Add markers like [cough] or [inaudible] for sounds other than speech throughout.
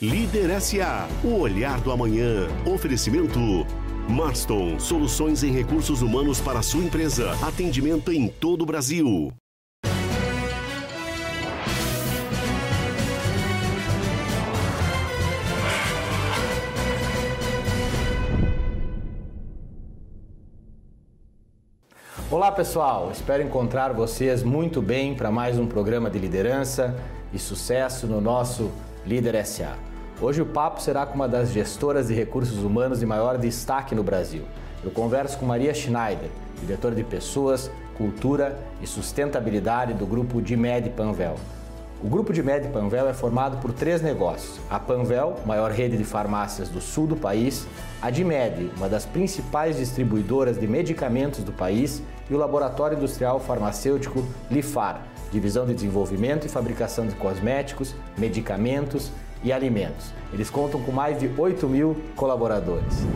Líder SA, o olhar do amanhã. Oferecimento. Marston, soluções em recursos humanos para sua empresa. Atendimento em todo o Brasil. Olá pessoal, espero encontrar vocês muito bem para mais um programa de liderança e sucesso no nosso Líder SA. Hoje o papo será com uma das gestoras de recursos humanos de maior destaque no Brasil. Eu converso com Maria Schneider, diretora de Pessoas, Cultura e Sustentabilidade do grupo Dimed Panvel. O grupo Dimed Panvel é formado por três negócios: a Panvel, maior rede de farmácias do sul do país, a Dimed, uma das principais distribuidoras de medicamentos do país, e o laboratório industrial farmacêutico Lifar, divisão de desenvolvimento e fabricação de cosméticos, medicamentos e alimentos. Eles contam com mais de 8 mil colaboradores.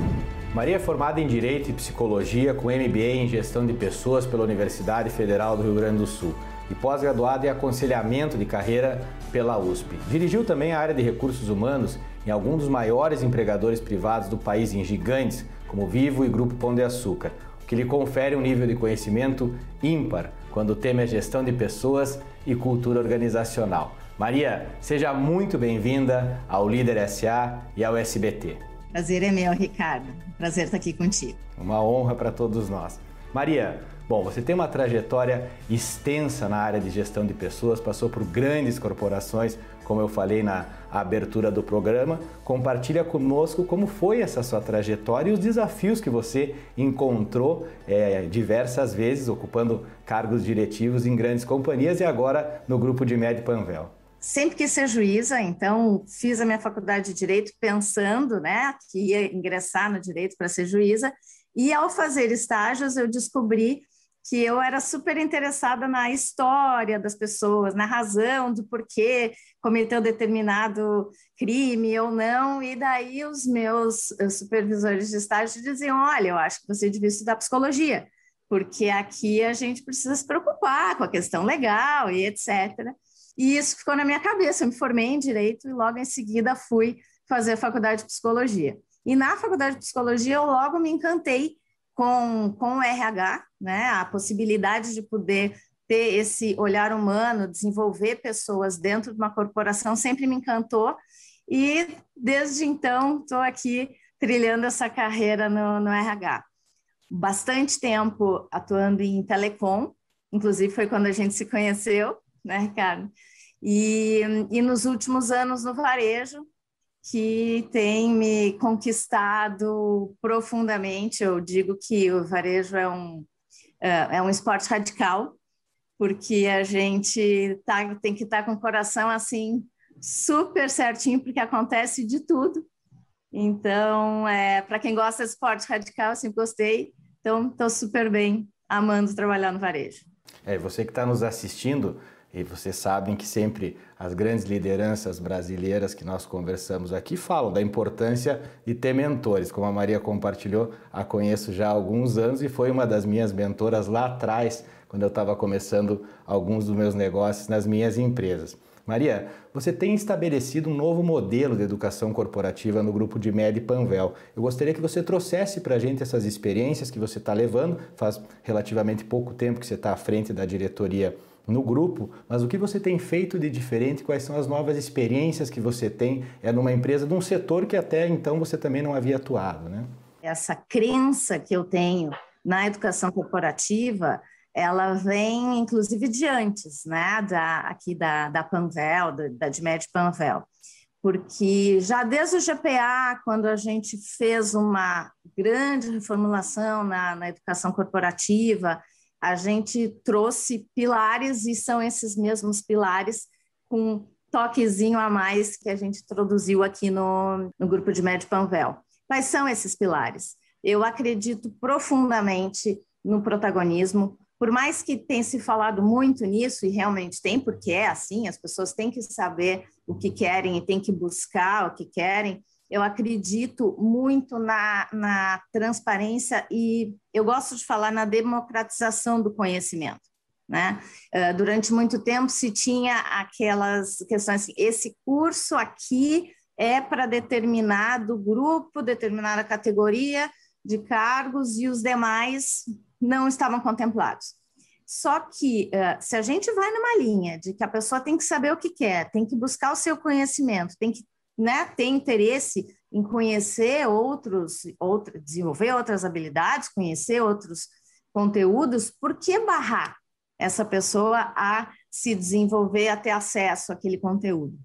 Maria é formada em Direito e Psicologia com MBA em Gestão de Pessoas pela Universidade Federal do Rio Grande do Sul e pós-graduada em Aconselhamento de Carreira pela USP. Dirigiu também a área de Recursos Humanos em alguns dos maiores empregadores privados do país em gigantes como Vivo e Grupo Pão de Açúcar, o que lhe confere um nível de conhecimento ímpar quando o tema é gestão de pessoas e cultura organizacional. Maria, seja muito bem-vinda ao Líder SA e ao SBT. Prazer é meu, Ricardo. Prazer estar aqui contigo. Uma honra para todos nós. Maria, bom, você tem uma trajetória extensa na área de gestão de pessoas, passou por grandes corporações, como eu falei na abertura do programa. Compartilha conosco como foi essa sua trajetória e os desafios que você encontrou é, diversas vezes, ocupando cargos diretivos em grandes companhias e agora no grupo de Med Panvel. Sempre quis ser juíza, então fiz a minha faculdade de Direito pensando né, que ia ingressar no Direito para ser juíza, e ao fazer estágios eu descobri que eu era super interessada na história das pessoas, na razão do porquê cometeu determinado crime ou não, e daí os meus supervisores de estágio diziam, olha, eu acho que você devia estudar psicologia, porque aqui a gente precisa se preocupar com a questão legal e etc., e isso ficou na minha cabeça. Eu me formei em direito e logo em seguida fui fazer a faculdade de psicologia. E na faculdade de psicologia eu logo me encantei com, com o RH, né? A possibilidade de poder ter esse olhar humano, desenvolver pessoas dentro de uma corporação sempre me encantou. E desde então estou aqui trilhando essa carreira no, no RH. Bastante tempo atuando em telecom, inclusive foi quando a gente se conheceu, né, Ricardo? E, e nos últimos anos no varejo, que tem me conquistado profundamente. Eu digo que o varejo é um, é, é um esporte radical, porque a gente tá, tem que estar tá com o coração assim super certinho, porque acontece de tudo. Então, é, para quem gosta de esporte radical, sempre gostei. Então, estou super bem, amando trabalhar no varejo. É, você que está nos assistindo, e vocês sabem que sempre as grandes lideranças brasileiras que nós conversamos aqui falam da importância de ter mentores. Como a Maria compartilhou, a conheço já há alguns anos e foi uma das minhas mentoras lá atrás, quando eu estava começando alguns dos meus negócios nas minhas empresas. Maria, você tem estabelecido um novo modelo de educação corporativa no grupo de Med Panvel. Eu gostaria que você trouxesse para a gente essas experiências que você está levando. Faz relativamente pouco tempo que você está à frente da diretoria no grupo, mas o que você tem feito de diferente, quais são as novas experiências que você tem é numa empresa de um setor que até então você também não havia atuado, né? Essa crença que eu tenho na educação corporativa, ela vem inclusive de antes, né, da, aqui da, da Panvel, da, da Panvel, porque já desde o GPA, quando a gente fez uma grande reformulação na, na educação corporativa, a gente trouxe pilares e são esses mesmos pilares com toquezinho a mais que a gente introduziu aqui no, no grupo de Médio Panvel. Quais são esses pilares? Eu acredito profundamente no protagonismo, por mais que tenha se falado muito nisso, e realmente tem, porque é assim, as pessoas têm que saber o que querem e têm que buscar o que querem, eu acredito muito na, na transparência e eu gosto de falar na democratização do conhecimento. Né? Uh, durante muito tempo se tinha aquelas questões assim, esse curso aqui é para determinado grupo, determinada categoria de cargos e os demais não estavam contemplados. Só que uh, se a gente vai numa linha de que a pessoa tem que saber o que quer, tem que buscar o seu conhecimento, tem que né, ter interesse em conhecer outros, outro, desenvolver outras habilidades, conhecer outros conteúdos, por que barrar essa pessoa a se desenvolver, a ter acesso àquele conteúdo?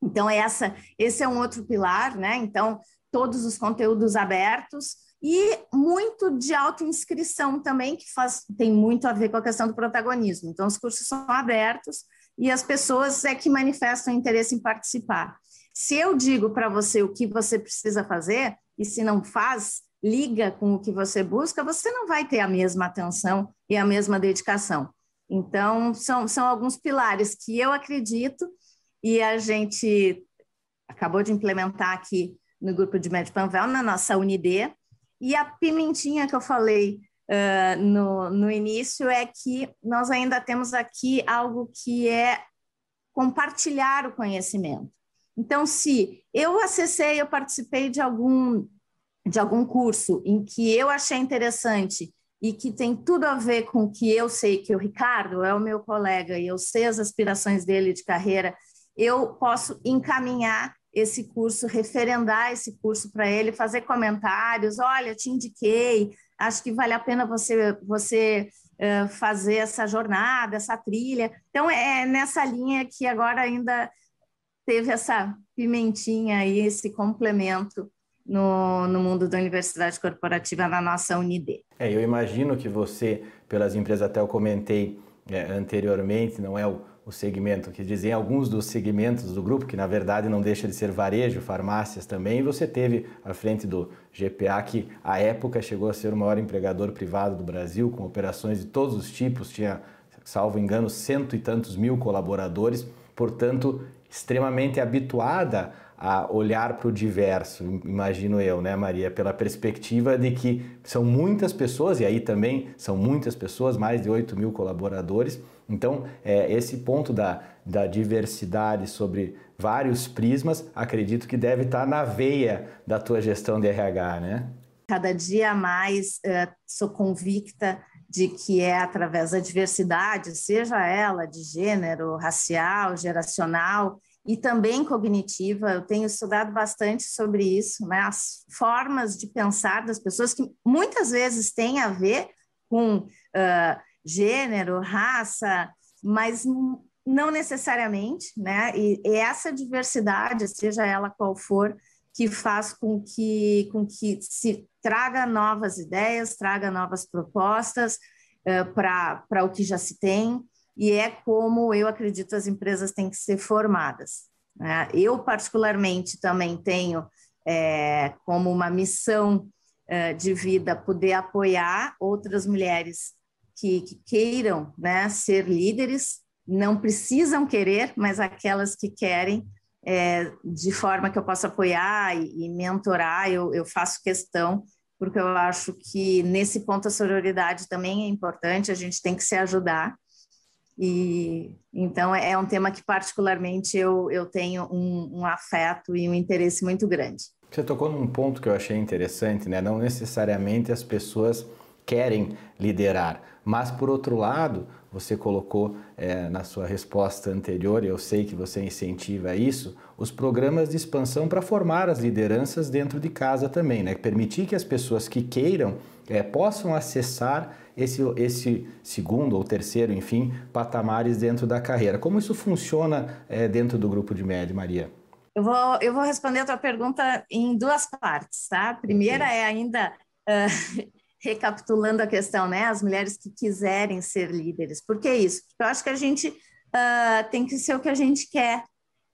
Então, essa, esse é um outro pilar, né? Então, todos os conteúdos abertos e muito de autoinscrição também, que faz, tem muito a ver com a questão do protagonismo. Então, os cursos são abertos e as pessoas é que manifestam interesse em participar. Se eu digo para você o que você precisa fazer, e se não faz, liga com o que você busca, você não vai ter a mesma atenção e a mesma dedicação. Então, são, são alguns pilares que eu acredito e a gente acabou de implementar aqui no grupo de Médio Panvel, na nossa Unidê. E a pimentinha que eu falei uh, no, no início é que nós ainda temos aqui algo que é compartilhar o conhecimento. Então, se eu acessei, eu participei de algum de algum curso em que eu achei interessante e que tem tudo a ver com o que eu sei, que o Ricardo é o meu colega e eu sei as aspirações dele de carreira, eu posso encaminhar esse curso, referendar esse curso para ele, fazer comentários, olha, te indiquei, acho que vale a pena você, você uh, fazer essa jornada, essa trilha. Então, é nessa linha que agora ainda teve essa pimentinha aí, esse complemento no, no mundo da universidade corporativa na nossa Unidê. É, eu imagino que você, pelas empresas, até eu comentei é, anteriormente, não é o, o segmento, que dizem alguns dos segmentos do grupo, que na verdade não deixa de ser varejo, farmácias também, e você teve à frente do GPA, que à época chegou a ser o maior empregador privado do Brasil, com operações de todos os tipos, tinha, salvo engano, cento e tantos mil colaboradores, portanto, extremamente habituada a olhar para o diverso, imagino eu, né, Maria, pela perspectiva de que são muitas pessoas, e aí também são muitas pessoas, mais de 8 mil colaboradores. Então, é, esse ponto da, da diversidade sobre vários prismas, acredito que deve estar na veia da tua gestão de RH, né? Cada dia mais uh, sou convicta de que é através da diversidade, seja ela de gênero, racial, geracional, e também cognitiva. Eu tenho estudado bastante sobre isso, né? as formas de pensar das pessoas que muitas vezes têm a ver com uh, gênero, raça, mas não necessariamente, né? E, e essa diversidade, seja ela qual for, que faz com que, com que se traga novas ideias, traga novas propostas uh, para o que já se tem, e é como eu acredito as empresas têm que ser formadas. Né? Eu, particularmente, também tenho é, como uma missão é, de vida poder apoiar outras mulheres que, que queiram né, ser líderes, não precisam querer, mas aquelas que querem, é, de forma que eu possa apoiar e, e mentorar, eu, eu faço questão porque eu acho que nesse ponto a sororidade também é importante, a gente tem que se ajudar e então é um tema que particularmente eu, eu tenho um, um afeto e um interesse muito grande. Você tocou num ponto que eu achei interessante, né? Não necessariamente as pessoas querem liderar, mas por outro lado, você colocou é, na sua resposta anterior, eu sei que você incentiva isso, os programas de expansão para formar as lideranças dentro de casa também, né? Permitir que as pessoas que queiram é, possam acessar esse, esse segundo ou terceiro, enfim, patamares dentro da carreira. Como isso funciona é, dentro do grupo de médio, Maria? Eu vou, eu vou responder a tua pergunta em duas partes, tá? A primeira é ainda uh, [laughs] recapitulando a questão, né? As mulheres que quiserem ser líderes. Por que isso? Porque eu acho que a gente uh, tem que ser o que a gente quer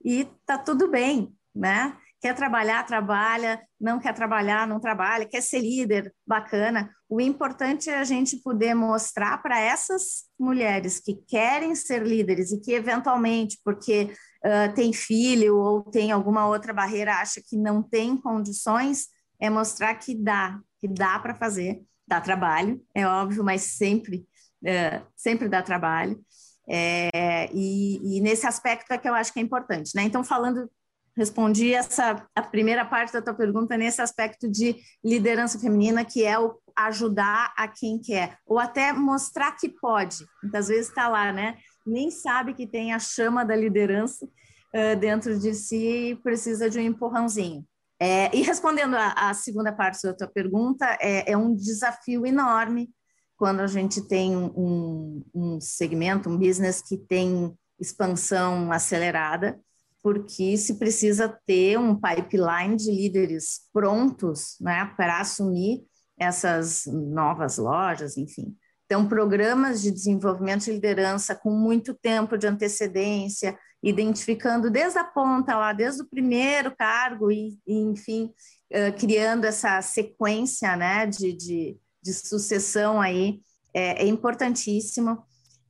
e tá tudo bem, né? Quer trabalhar, trabalha, não quer trabalhar, não trabalha, quer ser líder, bacana. O importante é a gente poder mostrar para essas mulheres que querem ser líderes e que, eventualmente, porque uh, tem filho ou tem alguma outra barreira, acha que não tem condições, é mostrar que dá, que dá para fazer. Dá trabalho, é óbvio, mas sempre, uh, sempre dá trabalho. É, e, e, nesse aspecto é que eu acho que é importante. Né? Então, falando respondi essa a primeira parte da tua pergunta nesse aspecto de liderança feminina, que é o ajudar a quem quer, ou até mostrar que pode. Muitas vezes está lá, né? Nem sabe que tem a chama da liderança uh, dentro de si e precisa de um empurrãozinho. É, e respondendo à segunda parte da tua pergunta, é, é, um desafio enorme quando a gente tem um, um segmento, um business que tem expansão acelerada porque se precisa ter um pipeline de líderes prontos né, para assumir essas novas lojas, enfim. Então, programas de desenvolvimento de liderança com muito tempo de antecedência, identificando desde a ponta lá, desde o primeiro cargo e, e enfim, uh, criando essa sequência né, de, de, de sucessão aí, é, é importantíssimo.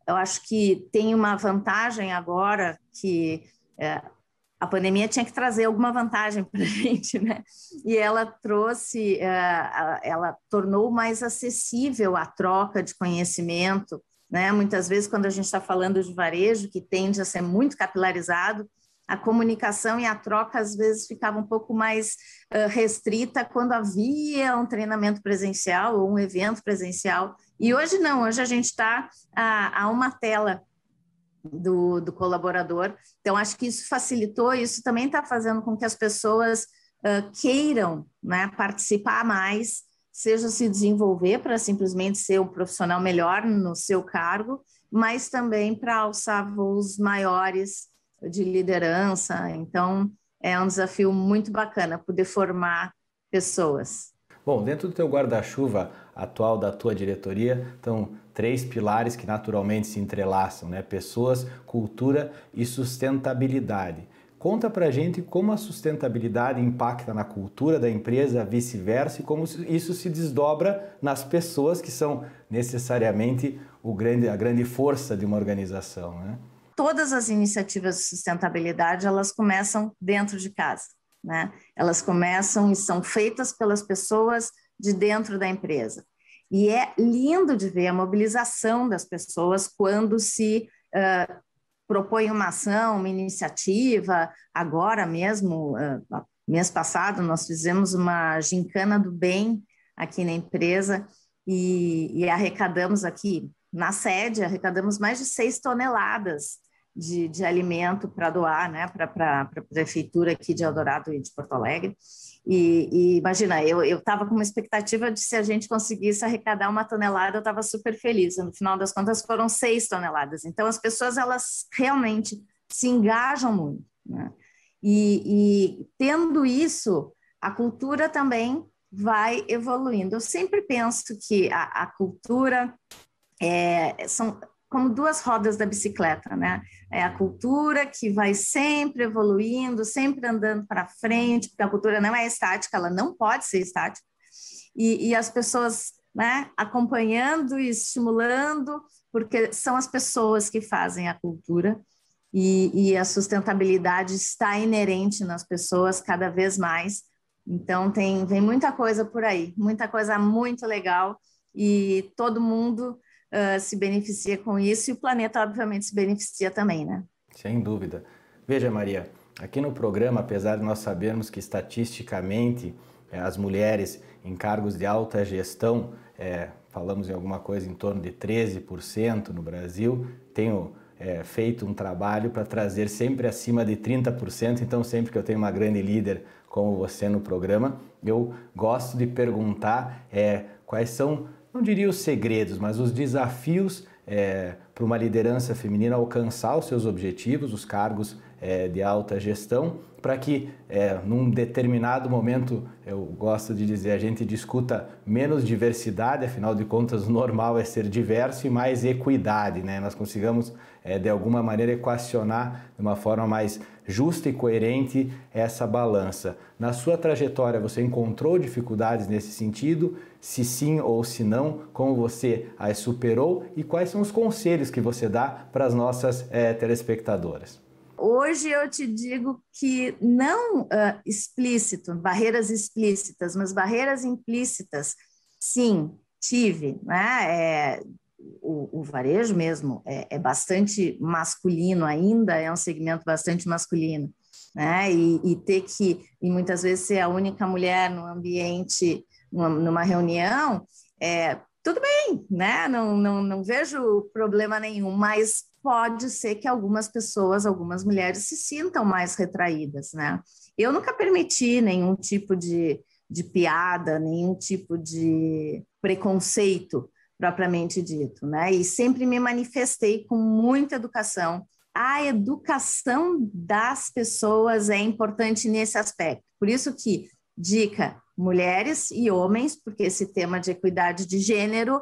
Eu acho que tem uma vantagem agora que é, a pandemia tinha que trazer alguma vantagem [laughs] para a gente, né? E ela trouxe, eh, ela tornou mais acessível a troca de conhecimento, né? Muitas vezes, quando a gente está falando de varejo, que tende a ser muito capilarizado, a comunicação e a troca às vezes ficava um pouco mais uh, restrita quando havia um treinamento presencial ou um evento presencial. E hoje não, hoje a gente está a, a uma tela do, do colaborador. Então, acho que isso facilitou, isso também está fazendo com que as pessoas uh, queiram né, participar mais, seja se desenvolver para simplesmente ser um profissional melhor no seu cargo, mas também para alçar voos maiores de liderança. Então, é um desafio muito bacana poder formar pessoas. Bom, dentro do teu guarda-chuva atual da tua diretoria, estão três pilares que naturalmente se entrelaçam, né? Pessoas, cultura e sustentabilidade. Conta pra gente como a sustentabilidade impacta na cultura da empresa, vice-versa, e como isso se desdobra nas pessoas que são necessariamente o grande, a grande força de uma organização. Né? Todas as iniciativas de sustentabilidade elas começam dentro de casa. Né? Elas começam e são feitas pelas pessoas de dentro da empresa. E é lindo de ver a mobilização das pessoas quando se uh, propõe uma ação, uma iniciativa. Agora mesmo, uh, mês passado, nós fizemos uma gincana do bem aqui na empresa e, e arrecadamos aqui na sede, arrecadamos mais de seis toneladas de, de alimento para doar né, para a prefeitura aqui de Eldorado e de Porto Alegre. E, e imagina, eu estava com uma expectativa de se a gente conseguisse arrecadar uma tonelada, eu estava super feliz. No final das contas, foram seis toneladas. Então, as pessoas, elas realmente se engajam muito. Né? E, e tendo isso, a cultura também vai evoluindo. Eu sempre penso que a, a cultura é, são, como duas rodas da bicicleta, né? É a cultura que vai sempre evoluindo, sempre andando para frente, porque a cultura não é estática, ela não pode ser estática. E, e as pessoas, né, acompanhando e estimulando, porque são as pessoas que fazem a cultura. E, e a sustentabilidade está inerente nas pessoas cada vez mais. Então tem vem muita coisa por aí, muita coisa muito legal e todo mundo uh, se beneficia com isso e o planeta, obviamente, se beneficia também, né? Sem dúvida. Veja, Maria, aqui no programa, apesar de nós sabermos que estatisticamente eh, as mulheres em cargos de alta gestão, é, falamos em alguma coisa em torno de 13% no Brasil, tenho é, feito um trabalho para trazer sempre acima de 30%, então sempre que eu tenho uma grande líder como você no programa, eu gosto de perguntar é, quais são não diria os segredos, mas os desafios é, para uma liderança feminina alcançar os seus objetivos, os cargos é, de alta gestão, para que é, num determinado momento, eu gosto de dizer, a gente discuta menos diversidade, afinal de contas, o normal é ser diverso e mais equidade, né? Nós consigamos é, de alguma maneira equacionar de uma forma mais justa e coerente essa balança. Na sua trajetória, você encontrou dificuldades nesse sentido? Se sim ou se não, como você as superou e quais são os conselhos que você dá para as nossas é, telespectadoras? Hoje eu te digo que não uh, explícito, barreiras explícitas, mas barreiras implícitas, sim, tive. Né? É, o, o, varejo mesmo é, é, bastante masculino ainda, é um segmento bastante masculino. né? E, e, ter que, e muitas vezes ser a única mulher no ambiente, numa, numa reunião, é, tudo bem, né? Não, não, não vejo problema nenhum, mas pode ser que algumas pessoas, algumas mulheres se sintam mais retraídas, né? Eu nunca permiti nenhum tipo de, de piada, nenhum tipo de preconceito propriamente dito, né? E sempre me manifestei com muita educação. A educação das pessoas é importante nesse aspecto. Por isso que dica mulheres e homens, porque esse tema de equidade de gênero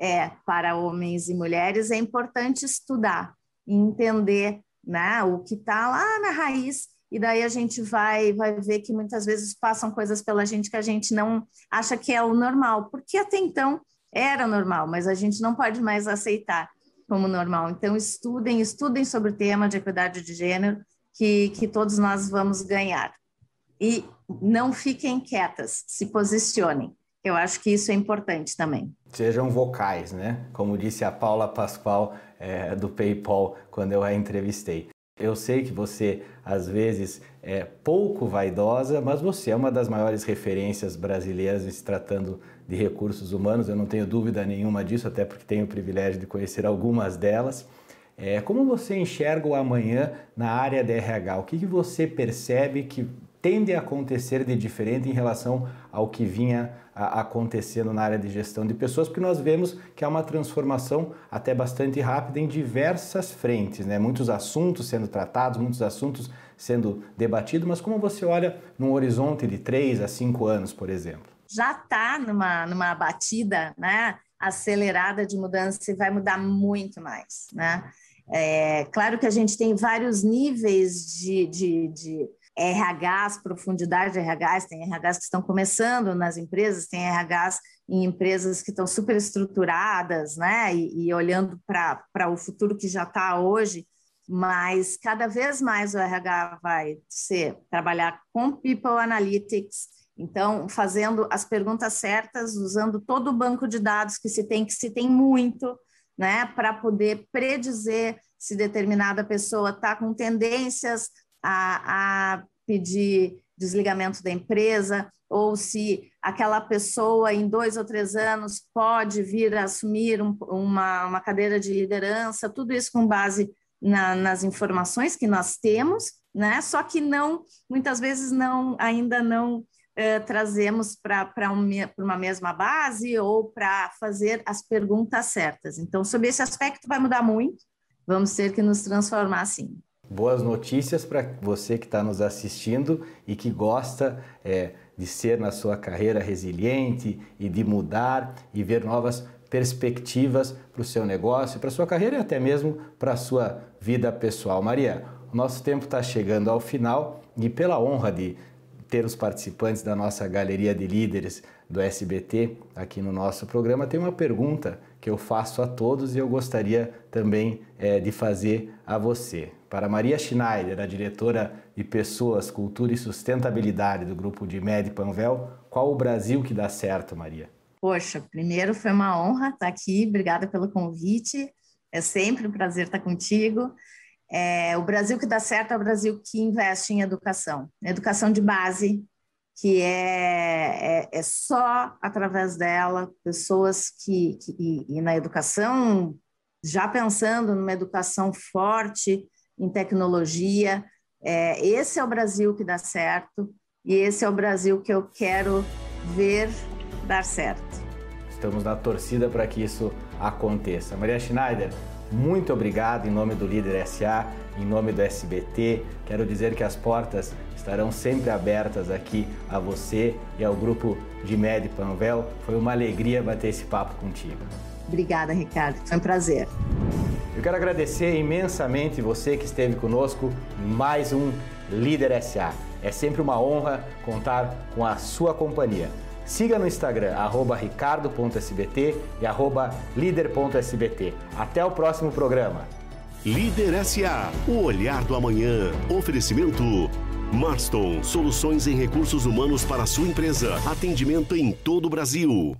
é para homens e mulheres é importante estudar, entender, né, o que está lá na raiz e daí a gente vai vai ver que muitas vezes passam coisas pela gente que a gente não acha que é o normal, porque até então era normal, mas a gente não pode mais aceitar como normal. Então, estudem, estudem sobre o tema de equidade de gênero, que, que todos nós vamos ganhar. E não fiquem quietas, se posicionem. Eu acho que isso é importante também. Sejam vocais, né? Como disse a Paula Pascoal é, do PayPal quando eu a entrevistei. Eu sei que você, às vezes, é pouco vaidosa, mas você é uma das maiores referências brasileiras se tratando de recursos humanos, eu não tenho dúvida nenhuma disso, até porque tenho o privilégio de conhecer algumas delas. É, como você enxerga o amanhã na área de RH? O que, que você percebe que tende a acontecer de diferente em relação ao que vinha acontecendo na área de gestão de pessoas, porque nós vemos que há uma transformação até bastante rápida em diversas frentes, né? muitos assuntos sendo tratados, muitos assuntos sendo debatidos, mas como você olha num horizonte de três a cinco anos, por exemplo? já está numa, numa batida né, acelerada de mudança e vai mudar muito mais. Né? É, claro que a gente tem vários níveis de, de, de RHs, profundidade de RHs, tem RHs que estão começando nas empresas, tem RHs em empresas que estão super estruturadas, né? E, e olhando para o futuro que já está hoje, mas cada vez mais o RH vai ser trabalhar com People Analytics, então, fazendo as perguntas certas, usando todo o banco de dados que se tem, que se tem muito, né, para poder predizer se determinada pessoa está com tendências a, a pedir desligamento da empresa, ou se aquela pessoa em dois ou três anos pode vir a assumir um, uma, uma cadeira de liderança, tudo isso com base na, nas informações que nós temos, né? Só que não, muitas vezes não, ainda não uh, trazemos para um, uma mesma base ou para fazer as perguntas certas. Então, sobre esse aspecto vai mudar muito, vamos ter que nos transformar sim. Boas notícias para você que está nos assistindo e que gosta é, de ser na sua carreira resiliente e de mudar e ver novas perspectivas para o seu negócio, para a sua carreira e até mesmo para a sua vida pessoal. Maria, o nosso tempo está chegando ao final e pela honra de ter os participantes da nossa galeria de líderes do SBT aqui no nosso programa, tem uma pergunta que eu faço a todos e eu gostaria também é, de fazer a você. Para Maria Schneider, a diretora de Pessoas, Cultura e Sustentabilidade do grupo de Med Panvel, qual o Brasil que dá certo, Maria? Poxa, primeiro foi uma honra estar aqui, obrigada pelo convite. É sempre um prazer estar contigo. É, o Brasil que dá certo é o Brasil que investe em educação, educação de base, que é, é, é só através dela, pessoas que, que e, e, na educação, já pensando numa educação forte em tecnologia, é, esse é o Brasil que dá certo e esse é o Brasil que eu quero ver dar certo. Estamos na torcida para que isso aconteça. Maria Schneider, muito obrigado em nome do Líder SA, em nome do SBT. Quero dizer que as portas estarão sempre abertas aqui a você e ao grupo de Med Panvel. Foi uma alegria bater esse papo contigo. Obrigada, Ricardo. Foi um prazer. Eu quero agradecer imensamente você que esteve conosco mais um Líder SA. É sempre uma honra contar com a sua companhia. Siga no Instagram, ricardo.sbt e líder.sbt. Até o próximo programa. Líder SA, o olhar do amanhã. Oferecimento Marston, soluções em recursos humanos para a sua empresa. Atendimento em todo o Brasil.